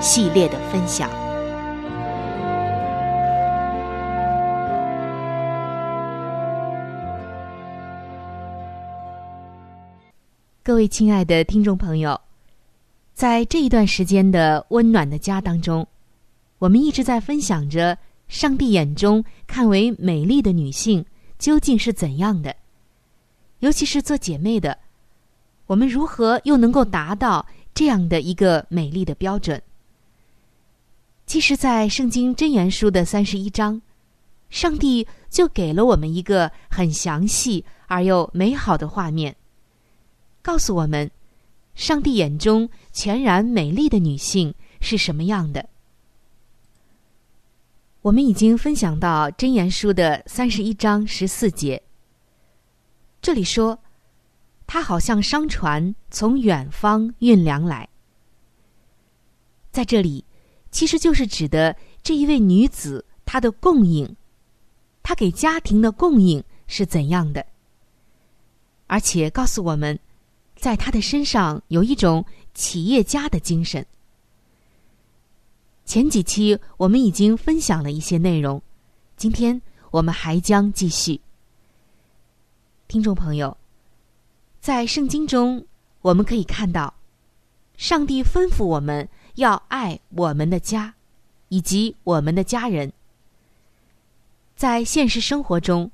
系列的分享。各位亲爱的听众朋友，在这一段时间的温暖的家当中，我们一直在分享着上帝眼中看为美丽的女性究竟是怎样的，尤其是做姐妹的，我们如何又能够达到这样的一个美丽的标准？其实，在《圣经真言书》的三十一章，上帝就给了我们一个很详细而又美好的画面，告诉我们，上帝眼中全然美丽的女性是什么样的。我们已经分享到《真言书》的三十一章十四节，这里说，她好像商船从远方运粮来，在这里。其实就是指的这一位女子，她的供应，她给家庭的供应是怎样的？而且告诉我们，在她的身上有一种企业家的精神。前几期我们已经分享了一些内容，今天我们还将继续。听众朋友，在圣经中我们可以看到，上帝吩咐我们。要爱我们的家，以及我们的家人。在现实生活中，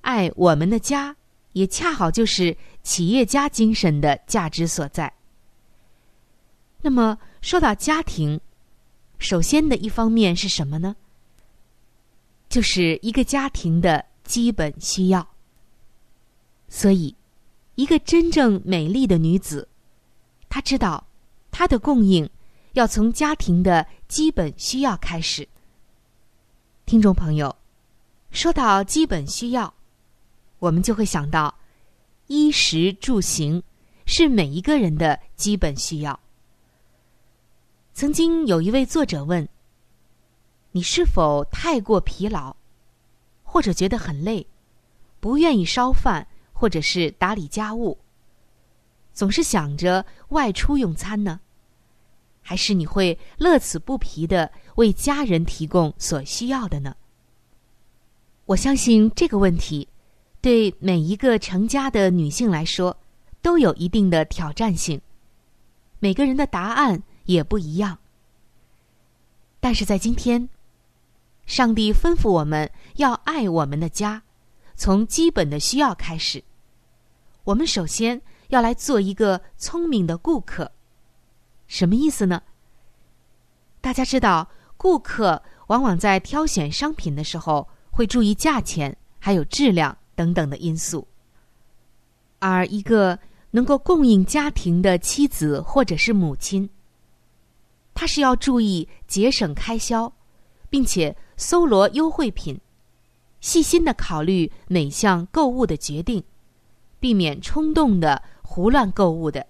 爱我们的家，也恰好就是企业家精神的价值所在。那么，说到家庭，首先的一方面是什么呢？就是一个家庭的基本需要。所以，一个真正美丽的女子，她知道她的供应。要从家庭的基本需要开始。听众朋友，说到基本需要，我们就会想到衣食住行是每一个人的基本需要。曾经有一位作者问：“你是否太过疲劳，或者觉得很累，不愿意烧饭或者是打理家务，总是想着外出用餐呢？还是你会乐此不疲的为家人提供所需要的呢？我相信这个问题，对每一个成家的女性来说，都有一定的挑战性。每个人的答案也不一样。但是在今天，上帝吩咐我们要爱我们的家，从基本的需要开始。我们首先要来做一个聪明的顾客，什么意思呢？大家知道，顾客往往在挑选商品的时候会注意价钱、还有质量等等的因素，而一个能够供应家庭的妻子或者是母亲。他是要注意节省开销，并且搜罗优惠品，细心的考虑每项购物的决定，避免冲动的胡乱购物的。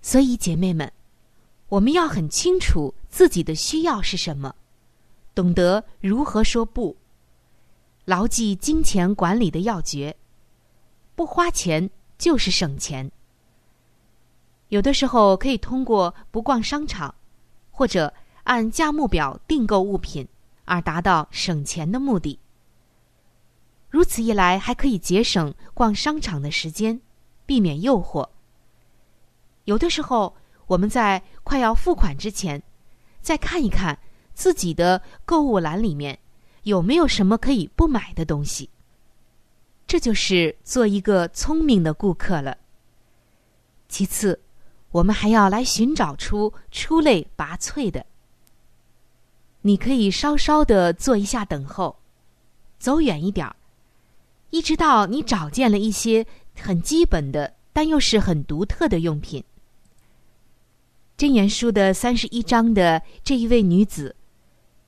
所以，姐妹们，我们要很清楚自己的需要是什么，懂得如何说不，牢记金钱管理的要诀，不花钱就是省钱。有的时候可以通过不逛商场。或者按价目表订购物品，而达到省钱的目的。如此一来，还可以节省逛商场的时间，避免诱惑。有的时候，我们在快要付款之前，再看一看自己的购物篮里面有没有什么可以不买的东西。这就是做一个聪明的顾客了。其次。我们还要来寻找出出类拔萃的。你可以稍稍的做一下等候，走远一点儿，一直到你找见了一些很基本的，但又是很独特的用品。真言书的三十一章的这一位女子，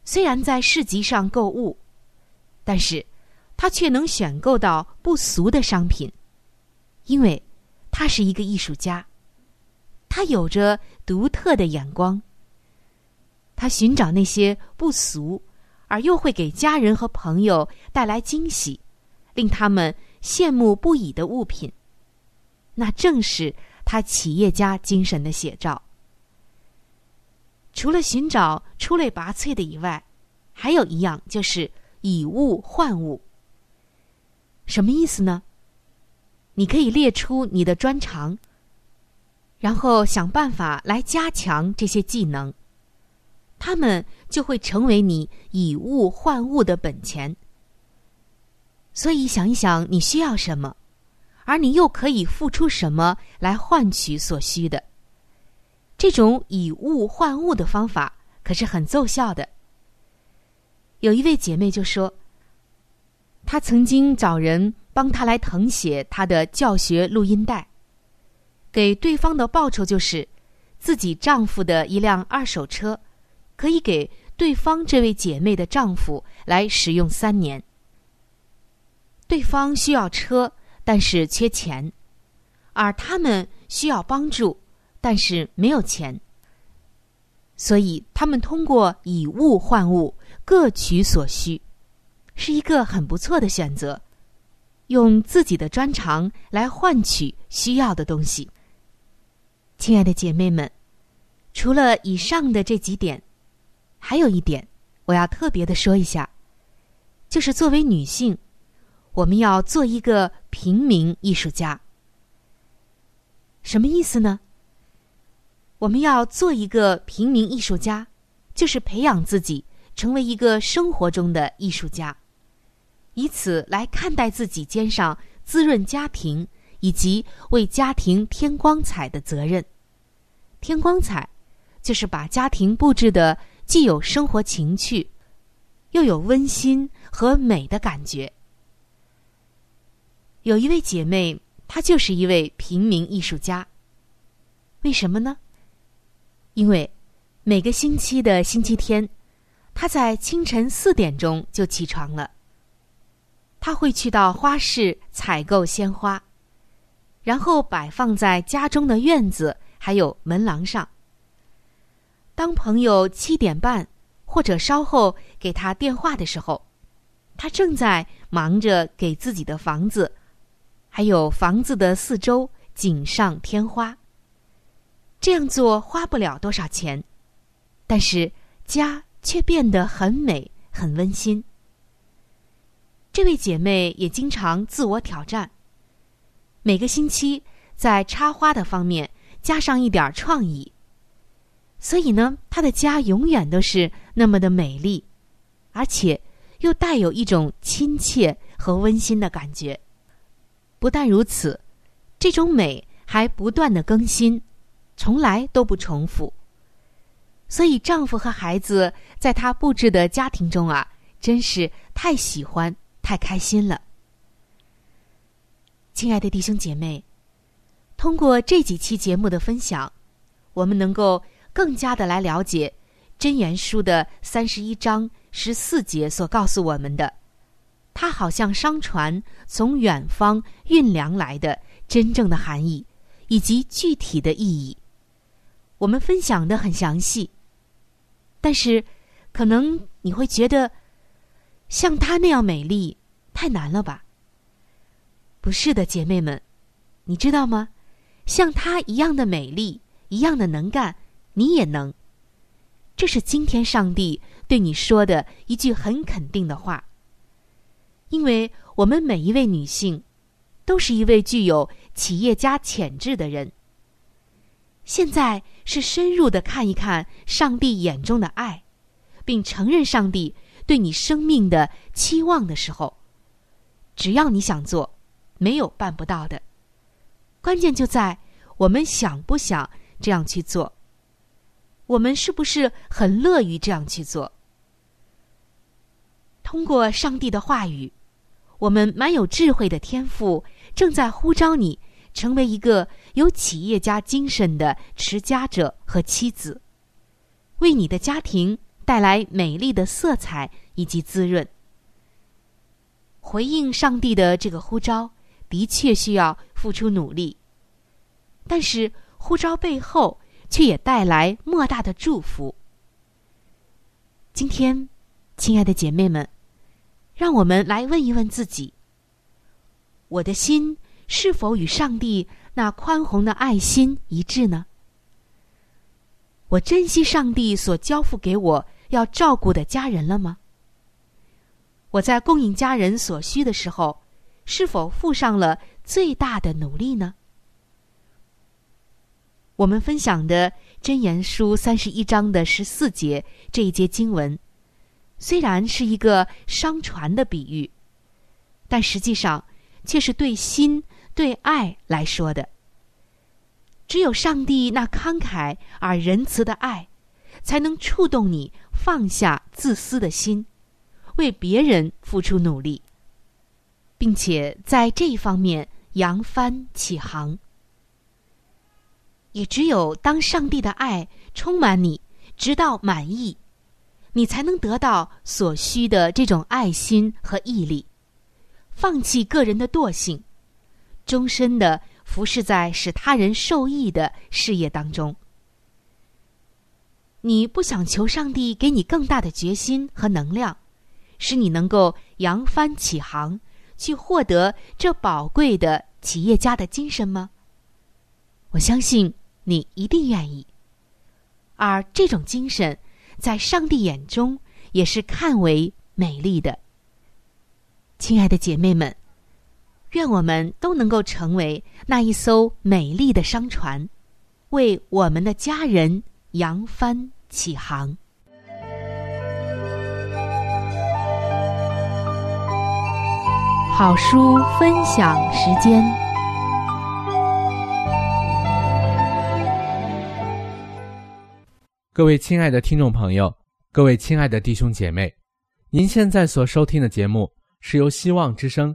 虽然在市集上购物，但是她却能选购到不俗的商品，因为她是一个艺术家。他有着独特的眼光。他寻找那些不俗，而又会给家人和朋友带来惊喜，令他们羡慕不已的物品。那正是他企业家精神的写照。除了寻找出类拔萃的以外，还有一样就是以物换物。什么意思呢？你可以列出你的专长。然后想办法来加强这些技能，他们就会成为你以物换物的本钱。所以想一想你需要什么，而你又可以付出什么来换取所需的。这种以物换物的方法可是很奏效的。有一位姐妹就说，她曾经找人帮她来誊写她的教学录音带。给对方的报酬就是，自己丈夫的一辆二手车，可以给对方这位姐妹的丈夫来使用三年。对方需要车，但是缺钱，而他们需要帮助，但是没有钱，所以他们通过以物换物，各取所需，是一个很不错的选择，用自己的专长来换取需要的东西。亲爱的姐妹们，除了以上的这几点，还有一点我要特别的说一下，就是作为女性，我们要做一个平民艺术家。什么意思呢？我们要做一个平民艺术家，就是培养自己成为一个生活中的艺术家，以此来看待自己肩上滋润家庭以及为家庭添光彩的责任。添光彩，就是把家庭布置的既有生活情趣，又有温馨和美的感觉。有一位姐妹，她就是一位平民艺术家。为什么呢？因为每个星期的星期天，他在清晨四点钟就起床了。他会去到花市采购鲜花，然后摆放在家中的院子。还有门廊上。当朋友七点半或者稍后给他电话的时候，他正在忙着给自己的房子，还有房子的四周锦上添花。这样做花不了多少钱，但是家却变得很美、很温馨。这位姐妹也经常自我挑战，每个星期在插花的方面加上一点创意。所以呢，她的家永远都是那么的美丽，而且又带有一种亲切和温馨的感觉。不但如此，这种美还不断的更新，从来都不重复。所以，丈夫和孩子在她布置的家庭中啊，真是太喜欢、太开心了。亲爱的弟兄姐妹，通过这几期节目的分享，我们能够。更加的来了解《真言书》的三十一章十四节所告诉我们的，它好像商船从远方运粮来的真正的含义以及具体的意义。我们分享的很详细，但是可能你会觉得像她那样美丽太难了吧？不是的，姐妹们，你知道吗？像她一样的美丽，一样的能干。你也能，这是今天上帝对你说的一句很肯定的话。因为我们每一位女性，都是一位具有企业家潜质的人。现在是深入的看一看上帝眼中的爱，并承认上帝对你生命的期望的时候。只要你想做，没有办不到的。关键就在我们想不想这样去做。我们是不是很乐于这样去做？通过上帝的话语，我们蛮有智慧的天赋正在呼召你成为一个有企业家精神的持家者和妻子，为你的家庭带来美丽的色彩以及滋润。回应上帝的这个呼召，的确需要付出努力，但是呼召背后。却也带来莫大的祝福。今天，亲爱的姐妹们，让我们来问一问自己：我的心是否与上帝那宽宏的爱心一致呢？我珍惜上帝所交付给我要照顾的家人了吗？我在供应家人所需的时候，是否付上了最大的努力呢？我们分享的《真言书》三十一章的十四节这一节经文，虽然是一个商船的比喻，但实际上却是对心、对爱来说的。只有上帝那慷慨而仁慈的爱，才能触动你放下自私的心，为别人付出努力，并且在这一方面扬帆起航。也只有当上帝的爱充满你，直到满意，你才能得到所需的这种爱心和毅力，放弃个人的惰性，终身的服侍在使他人受益的事业当中。你不想求上帝给你更大的决心和能量，使你能够扬帆起航，去获得这宝贵的企业家的精神吗？我相信。你一定愿意，而这种精神，在上帝眼中也是看为美丽的。亲爱的姐妹们，愿我们都能够成为那一艘美丽的商船，为我们的家人扬帆起航。好书分享时间。各位亲爱的听众朋友，各位亲爱的弟兄姐妹，您现在所收听的节目是由希望之声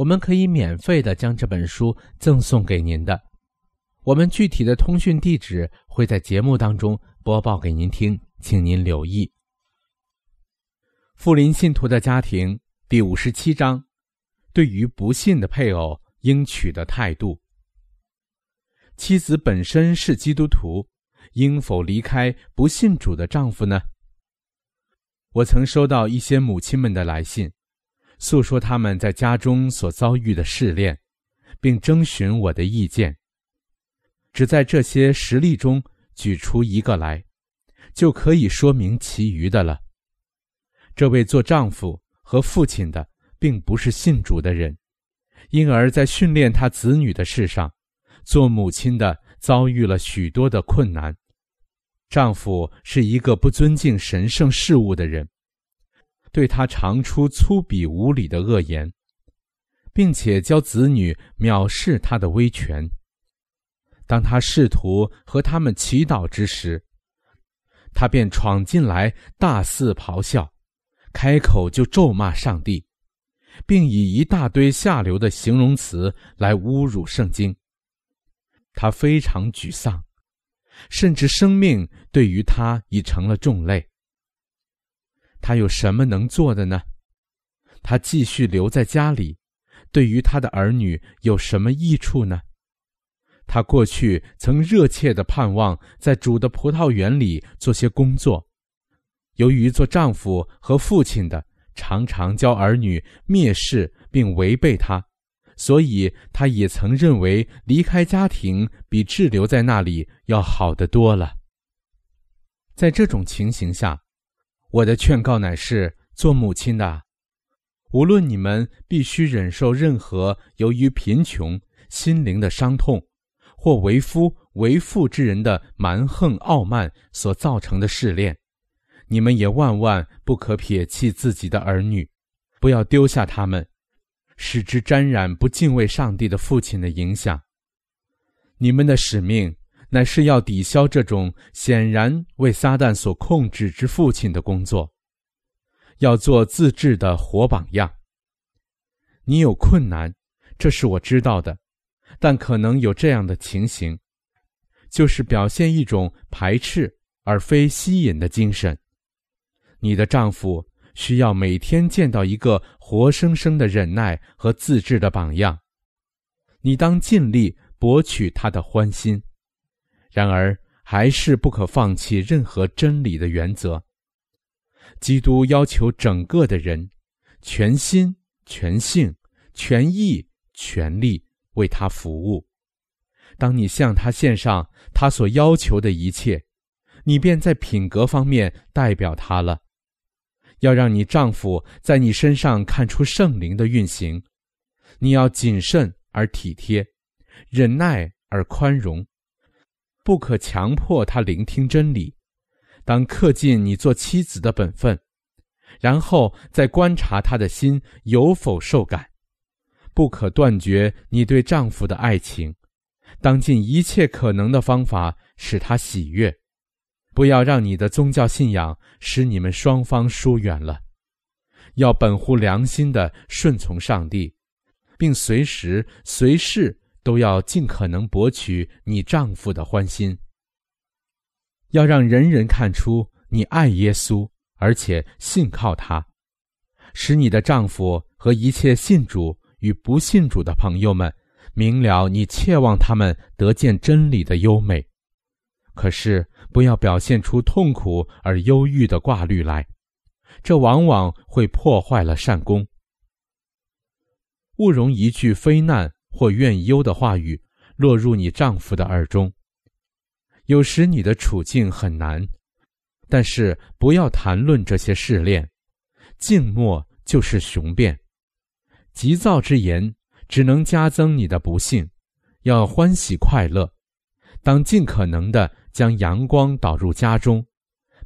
我们可以免费的将这本书赠送给您的。我们具体的通讯地址会在节目当中播报给您听，请您留意。富林信徒的家庭第五十七章，对于不信的配偶应取的态度。妻子本身是基督徒，应否离开不信主的丈夫呢？我曾收到一些母亲们的来信，诉说他们在家中所遭遇的试炼，并征询我的意见。只在这些实例中举出一个来，就可以说明其余的了。这位做丈夫和父亲的，并不是信主的人，因而，在训练他子女的事上。做母亲的遭遇了许多的困难，丈夫是一个不尊敬神圣事物的人，对他常出粗鄙无礼的恶言，并且教子女藐视他的威权。当他试图和他们祈祷之时，他便闯进来大肆咆哮，开口就咒骂上帝，并以一大堆下流的形容词来侮辱圣经。他非常沮丧，甚至生命对于他已成了重累。他有什么能做的呢？他继续留在家里，对于他的儿女有什么益处呢？他过去曾热切的盼望在主的葡萄园里做些工作，由于做丈夫和父亲的常常教儿女蔑视并违背他。所以，他也曾认为离开家庭比滞留在那里要好得多了。在这种情形下，我的劝告乃是：做母亲的，无论你们必须忍受任何由于贫穷、心灵的伤痛，或为夫为父之人的蛮横傲慢所造成的试炼，你们也万万不可撇弃自己的儿女，不要丢下他们。使之沾染不敬畏上帝的父亲的影响。你们的使命乃是要抵消这种显然为撒旦所控制之父亲的工作，要做自制的活榜样。你有困难，这是我知道的，但可能有这样的情形，就是表现一种排斥而非吸引的精神。你的丈夫。需要每天见到一个活生生的忍耐和自制的榜样，你当尽力博取他的欢心。然而，还是不可放弃任何真理的原则。基督要求整个的人，全心、全性、全意、全力为他服务。当你向他献上他所要求的一切，你便在品格方面代表他了。要让你丈夫在你身上看出圣灵的运行，你要谨慎而体贴，忍耐而宽容，不可强迫他聆听真理，当恪尽你做妻子的本分，然后再观察他的心有否受感，不可断绝你对丈夫的爱情，当尽一切可能的方法使他喜悦。不要让你的宗教信仰使你们双方疏远了，要本乎良心的顺从上帝，并随时随事都要尽可能博取你丈夫的欢心。要让人人看出你爱耶稣，而且信靠他，使你的丈夫和一切信主与不信主的朋友们，明了你切望他们得见真理的优美。可是不要表现出痛苦而忧郁的挂虑来，这往往会破坏了善功。勿容一句非难或怨忧的话语落入你丈夫的耳中。有时你的处境很难，但是不要谈论这些试炼，静默就是雄辩。急躁之言只能加增你的不幸，要欢喜快乐，当尽可能的将阳光导入家中，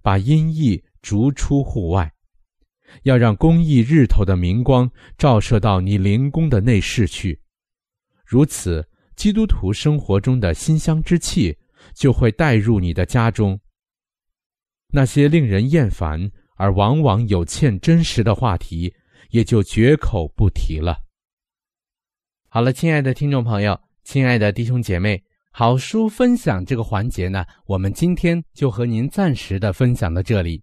把阴翳逐出户外，要让公益日头的明光照射到你灵宫的内室去。如此，基督徒生活中的馨香之气就会带入你的家中。那些令人厌烦而往往有欠真实的话题。也就绝口不提了。好了，亲爱的听众朋友，亲爱的弟兄姐妹，好书分享这个环节呢，我们今天就和您暂时的分享到这里。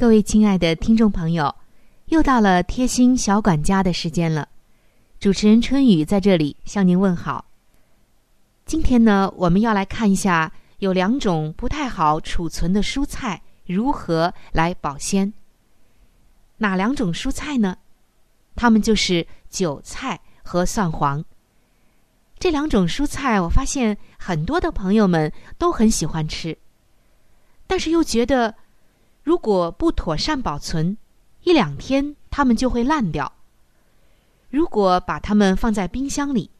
各位亲爱的听众朋友，又到了贴心小管家的时间了。主持人春雨在这里向您问好。今天呢，我们要来看一下有两种不太好储存的蔬菜如何来保鲜。哪两种蔬菜呢？它们就是韭菜。和蒜黄这两种蔬菜，我发现很多的朋友们都很喜欢吃，但是又觉得如果不妥善保存，一两天它们就会烂掉。如果把它们放在冰箱里，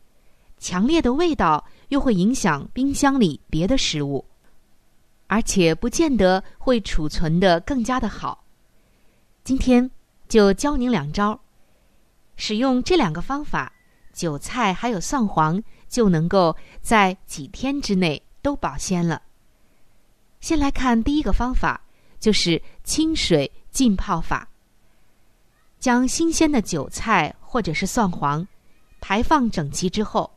强烈的味道又会影响冰箱里别的食物，而且不见得会储存的更加的好。今天就教您两招，使用这两个方法。韭菜还有蒜黄就能够在几天之内都保鲜了。先来看第一个方法，就是清水浸泡法。将新鲜的韭菜或者是蒜黄排放整齐之后，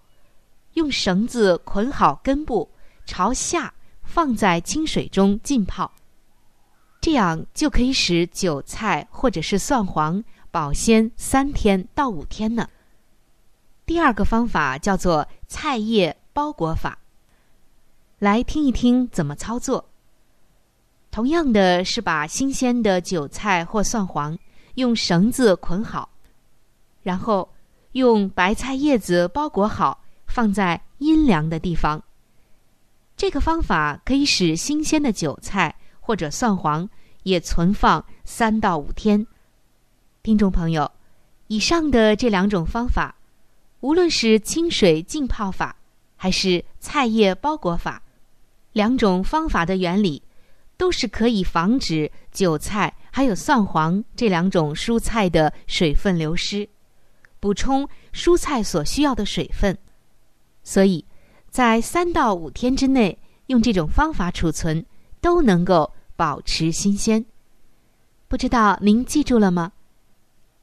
用绳子捆好根部，朝下放在清水中浸泡，这样就可以使韭菜或者是蒜黄保鲜三天到五天呢。第二个方法叫做菜叶包裹法。来听一听怎么操作。同样的是把新鲜的韭菜或蒜黄用绳子捆好，然后用白菜叶子包裹好，放在阴凉的地方。这个方法可以使新鲜的韭菜或者蒜黄也存放三到五天。听众朋友，以上的这两种方法。无论是清水浸泡法，还是菜叶包裹法，两种方法的原理都是可以防止韭菜还有蒜黄这两种蔬菜的水分流失，补充蔬菜所需要的水分。所以，在三到五天之内用这种方法储存，都能够保持新鲜。不知道您记住了吗？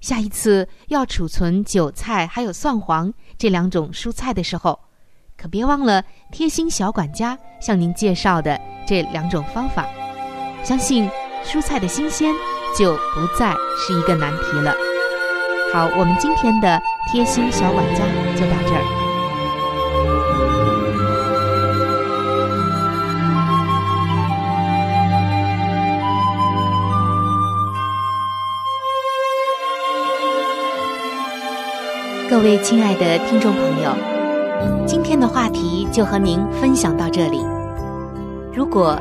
下一次要储存韭菜还有蒜黄这两种蔬菜的时候，可别忘了贴心小管家向您介绍的这两种方法。相信蔬菜的新鲜就不再是一个难题了。好，我们今天的贴心小管家就到这儿。各位亲爱的听众朋友，今天的话题就和您分享到这里。如果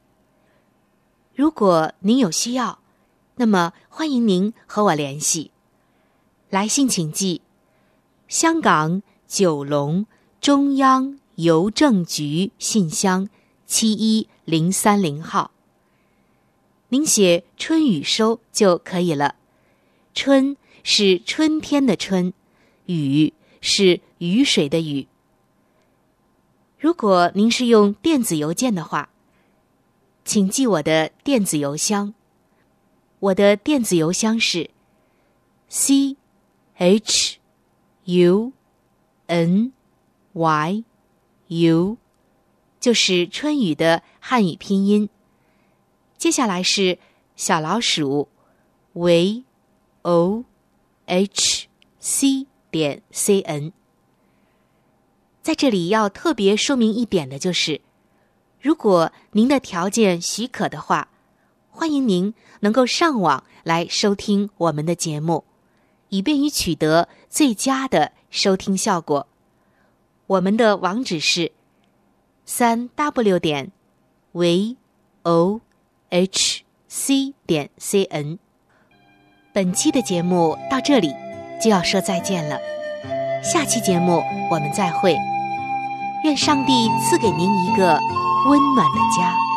如果您有需要，那么欢迎您和我联系。来信请寄：香港九龙中央邮政局信箱七一零三零号。您写“春雨收”就可以了。春。是春天的春，雨是雨水的雨。如果您是用电子邮件的话，请记我的电子邮箱。我的电子邮箱是 c h u n y u，就是春雨的汉语拼音。接下来是小老鼠 v o。h c 点 c n，在这里要特别说明一点的就是，如果您的条件许可的话，欢迎您能够上网来收听我们的节目，以便于取得最佳的收听效果。我们的网址是三 w 点 v o h c 点 c n。本期的节目到这里就要说再见了，下期节目我们再会。愿上帝赐给您一个温暖的家。